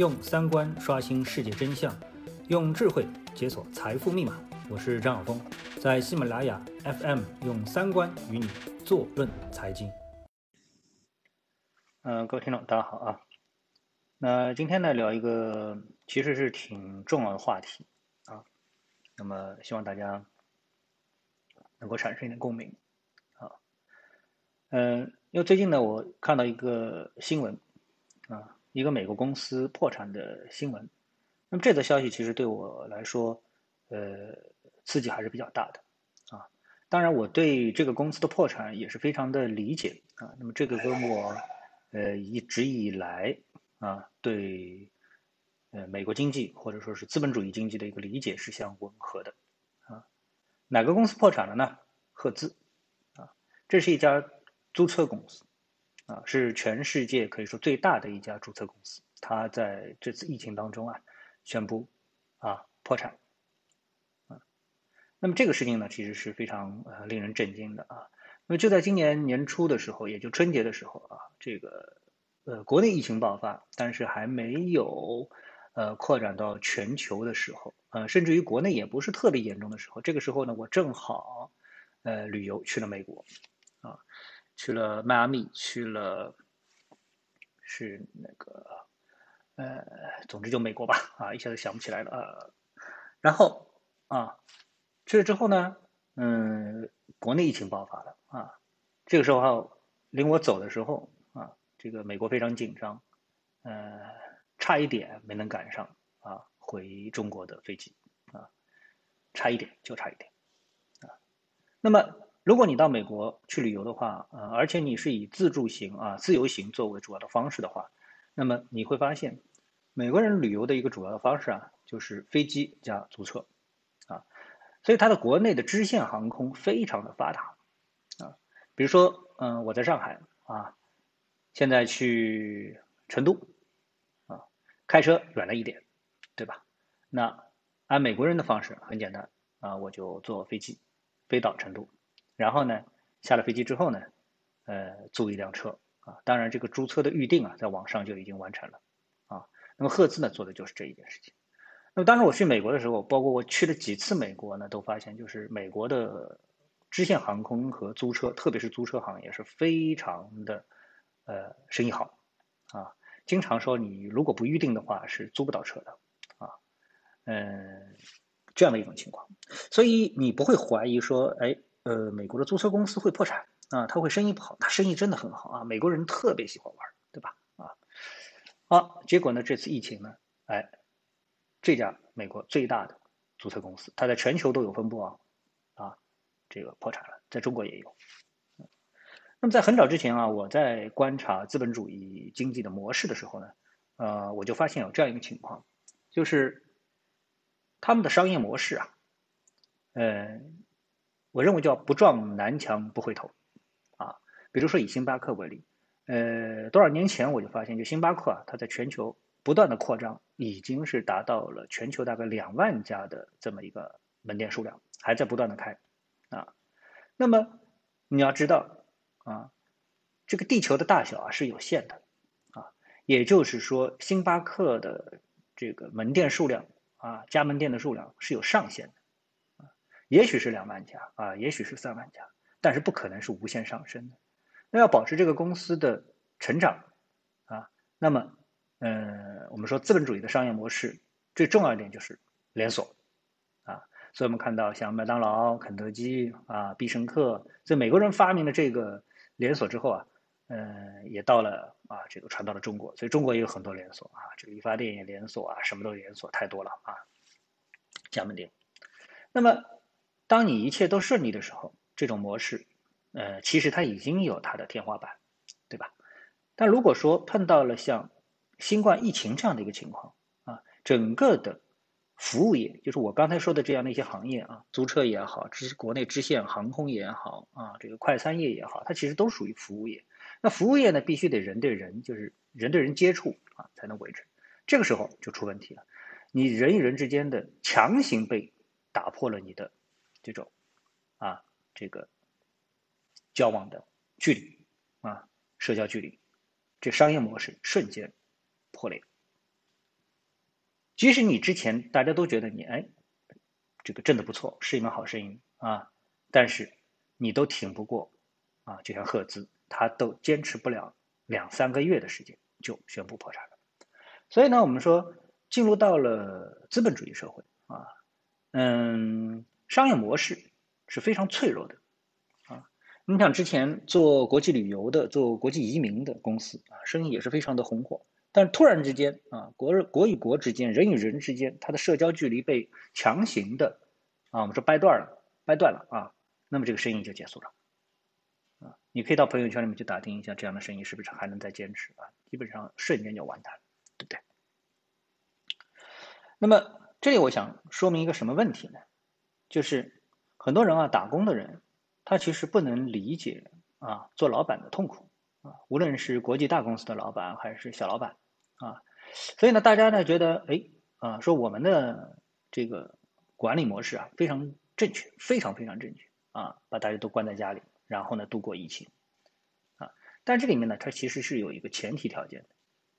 用三观刷新世界真相，用智慧解锁财富密码。我是张晓峰，在喜马拉雅 FM 用三观与你坐论财经。嗯，各位听众，大家好啊。那今天呢，聊一个其实是挺重要的话题啊。那么希望大家能够产生一点共鸣啊。嗯，因为最近呢，我看到一个新闻啊。一个美国公司破产的新闻，那么这则消息其实对我来说，呃，刺激还是比较大的，啊，当然我对这个公司的破产也是非常的理解啊，那么这个跟我，呃，一直以来啊对，呃，美国经济或者说是资本主义经济的一个理解是相吻合的，啊，哪个公司破产了呢？赫兹，啊，这是一家租车公司。啊，是全世界可以说最大的一家注册公司。它在这次疫情当中啊，宣布啊破产。啊，那么这个事情呢，其实是非常呃令人震惊的啊。那么就在今年年初的时候，也就春节的时候啊，这个呃国内疫情爆发，但是还没有呃扩展到全球的时候，呃，甚至于国内也不是特别严重的时候。这个时候呢，我正好呃旅游去了美国。啊去了迈阿密，去了是那个呃，总之就美国吧，啊，一下子想不起来了啊。然后啊，去了之后呢，嗯，国内疫情爆发了啊。这个时候领我走的时候啊，这个美国非常紧张，呃，差一点没能赶上啊回中国的飞机啊，差一点就差一点啊。那么。如果你到美国去旅游的话，呃，而且你是以自助行啊、自由行作为主要的方式的话，那么你会发现，美国人旅游的一个主要的方式啊，就是飞机加租车，啊，所以它的国内的支线航空非常的发达，啊，比如说，嗯，我在上海啊，现在去成都，啊，开车远了一点，对吧？那按美国人的方式很简单啊，我就坐飞机飞到成都。然后呢，下了飞机之后呢，呃，租一辆车啊，当然这个租车的预定啊，在网上就已经完成了啊。那么赫兹呢，做的就是这一件事情。那么当时我去美国的时候，包括我去了几次美国呢，都发现就是美国的支线航空和租车，特别是租车行业是非常的呃生意好啊。经常说你如果不预定的话，是租不到车的啊。嗯，这样的一种情况，所以你不会怀疑说，哎。呃，美国的租车公司会破产啊，他会生意不好，他生意真的很好啊，美国人特别喜欢玩，对吧？啊，好，结果呢，这次疫情呢，哎，这家美国最大的租车公司，它在全球都有分布啊，啊，这个破产了，在中国也有。那么在很早之前啊，我在观察资本主义经济的模式的时候呢，呃，我就发现有这样一个情况，就是他们的商业模式啊，嗯。我认为叫不撞南墙不回头，啊，比如说以星巴克为例，呃，多少年前我就发现，就星巴克啊，它在全球不断的扩张，已经是达到了全球大概两万家的这么一个门店数量，还在不断的开，啊，那么你要知道啊，这个地球的大小啊是有限的，啊，也就是说，星巴克的这个门店数量啊，加盟店的数量是有上限的。也许是两万家啊，也许是三万家，但是不可能是无限上升的。那要保持这个公司的成长啊，那么，嗯，我们说资本主义的商业模式最重要一点就是连锁啊。所以我们看到像麦当劳、肯德基啊、必胜客，所以美国人发明了这个连锁之后啊，嗯，也到了啊，这个传到了中国，所以中国也有很多连锁啊，这个理发店也连锁啊，什么都连锁，太多了啊，加盟店。那么。当你一切都顺利的时候，这种模式，呃，其实它已经有它的天花板，对吧？但如果说碰到了像新冠疫情这样的一个情况啊，整个的服务业，就是我刚才说的这样的一些行业啊，租车也好，支国内支线航空也好啊，这个快餐业也好，它其实都属于服务业。那服务业呢，必须得人对人，就是人对人接触啊，才能维持。这个时候就出问题了，你人与人之间的强行被打破了你的。这种啊，这个交往的距离啊，社交距离，这商业模式瞬间破裂即使你之前大家都觉得你哎，这个挣的不错，是一门好生意啊，但是你都挺不过啊，就像赫兹，他都坚持不了两三个月的时间就宣布破产了。所以呢，我们说进入到了资本主义社会啊，嗯，商业模式是非常脆弱的啊。你想之前做国际旅游的、做国际移民的公司啊，生意也是非常的红火。但突然之间啊，国国与国之间、人与人之间，它的社交距离被强行的啊，我们说掰断了，掰断了啊，那么这个生意就结束了啊。你可以到朋友圈里面去打听一下，这样的生意是不是还能再坚持啊？基本上瞬间就完蛋，对不对？那么这里我想说明一个什么问题呢？就是很多人啊，打工的人，他其实不能理解啊，做老板的痛苦啊，无论是国际大公司的老板还是小老板。啊，所以呢，大家呢觉得，哎，啊，说我们的这个管理模式啊非常正确，非常非常正确啊，把大家都关在家里，然后呢度过疫情，啊，但这里面呢，它其实是有一个前提条件的，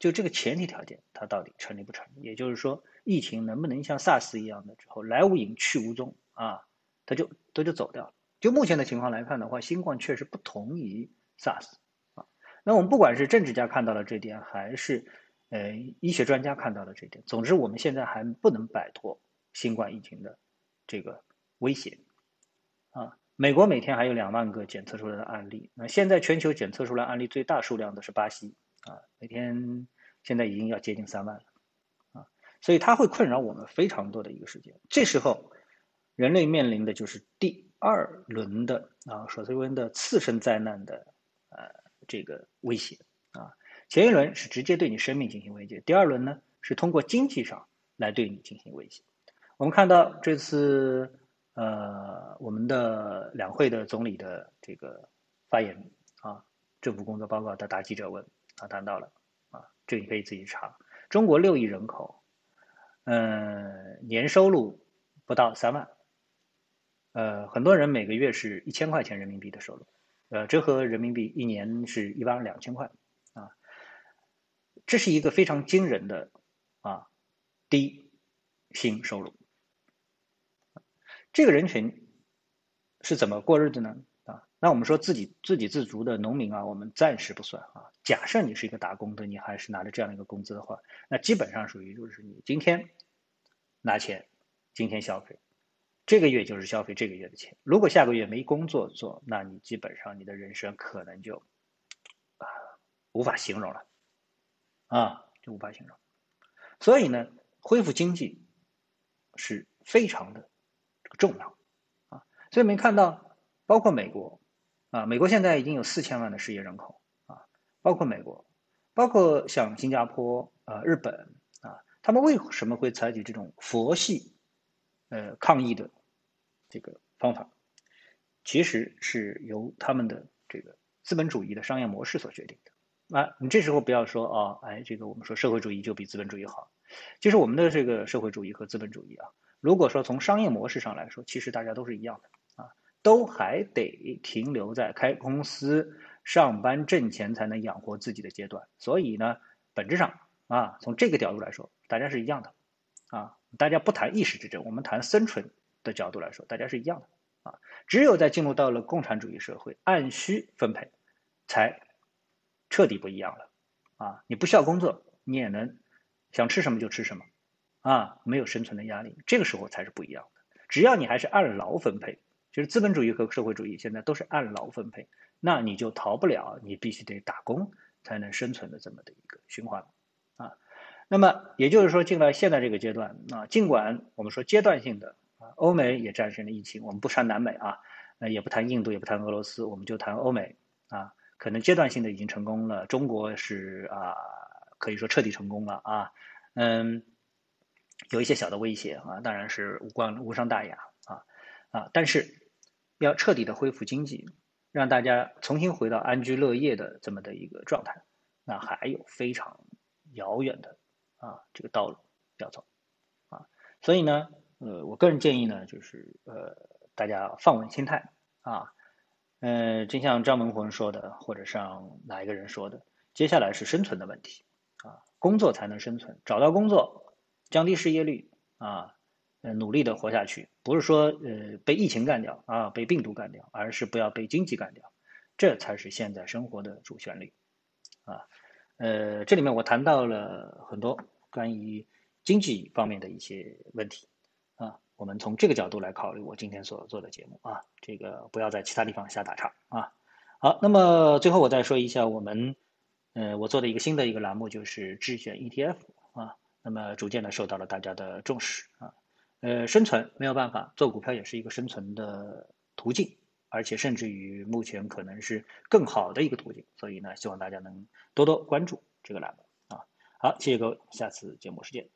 就这个前提条件它到底成立不成立？也就是说，疫情能不能像 SARS 一样的之后来无影去无踪啊，他就他就走掉了。就目前的情况来看的话，新冠确实不同于 SARS 啊。那我们不管是政治家看到了这点，还是呃，医学专家看到了这点。总之，我们现在还不能摆脱新冠疫情的这个威胁啊。美国每天还有两万个检测出来的案例，那现在全球检测出来案例最大数量的是巴西啊，每天现在已经要接近三万了啊。所以它会困扰我们非常多的一个时间。这时候，人类面临的就是第二轮的啊，所谓的次生灾难的呃这个威胁啊。前一轮是直接对你生命进行威胁，第二轮呢是通过经济上来对你进行威胁。我们看到这次呃我们的两会的总理的这个发言啊，政府工作报告的答记者问他谈到了啊，这你可以自己查。中国六亿人口，嗯，年收入不到三万，呃，很多人每个月是一千块钱人民币的收入，呃，折合人民币一年是一万两千块。啊这是一个非常惊人的啊低薪收入，这个人群是怎么过日子呢？啊，那我们说自己自给自足的农民啊，我们暂时不算啊。假设你是一个打工的，你还是拿着这样一个工资的话，那基本上属于就是你今天拿钱，今天消费，这个月就是消费这个月的钱。如果下个月没工作做，那你基本上你的人生可能就啊无法形容了。啊，就无法形容。所以呢，恢复经济是非常的重要啊。所以我们看到，包括美国啊，美国现在已经有四千万的失业人口啊，包括美国，包括像新加坡啊、日本啊，他们为什么会采取这种佛系呃抗议的这个方法？其实是由他们的这个资本主义的商业模式所决定的。啊，你这时候不要说啊，哎，这个我们说社会主义就比资本主义好。其实我们的这个社会主义和资本主义啊，如果说从商业模式上来说，其实大家都是一样的啊，都还得停留在开公司上班挣钱才能养活自己的阶段。所以呢，本质上啊，从这个角度来说，大家是一样的啊。大家不谈意识之争，我们谈生存的角度来说，大家是一样的啊。只有在进入到了共产主义社会，按需分配，才。彻底不一样了，啊，你不需要工作，你也能想吃什么就吃什么，啊，没有生存的压力，这个时候才是不一样的。只要你还是按劳分配，就是资本主义和社会主义现在都是按劳分配，那你就逃不了，你必须得打工才能生存的这么的一个循环，啊，那么也就是说，进了现在这个阶段，啊，尽管我们说阶段性的啊，欧美也战胜了疫情，我们不谈南美啊，呃，也不谈印度，也不谈俄罗斯，我们就谈欧美啊。可能阶段性的已经成功了，中国是啊，可以说彻底成功了啊，嗯，有一些小的威胁啊，当然是无关无伤大雅啊啊，但是要彻底的恢复经济，让大家重新回到安居乐业的这么的一个状态，那还有非常遥远的啊这个道路要走啊，所以呢，呃，我个人建议呢，就是呃，大家放稳心态啊。呃，就像张文宏说的，或者像哪一个人说的，接下来是生存的问题啊，工作才能生存，找到工作降低失业率啊，呃，努力的活下去，不是说呃被疫情干掉啊，被病毒干掉，而是不要被经济干掉，这才是现在生活的主旋律啊。呃，这里面我谈到了很多关于经济方面的一些问题啊，我们从这个角度来考虑我今天所做的节目啊，这个不要在其他地方瞎打岔啊。好，那么最后我再说一下我们。呃，我做的一个新的一个栏目就是智选 ETF 啊，那么逐渐的受到了大家的重视啊。呃，生存没有办法，做股票也是一个生存的途径，而且甚至于目前可能是更好的一个途径，所以呢，希望大家能多多关注这个栏目。好，谢谢各位，下次节目时间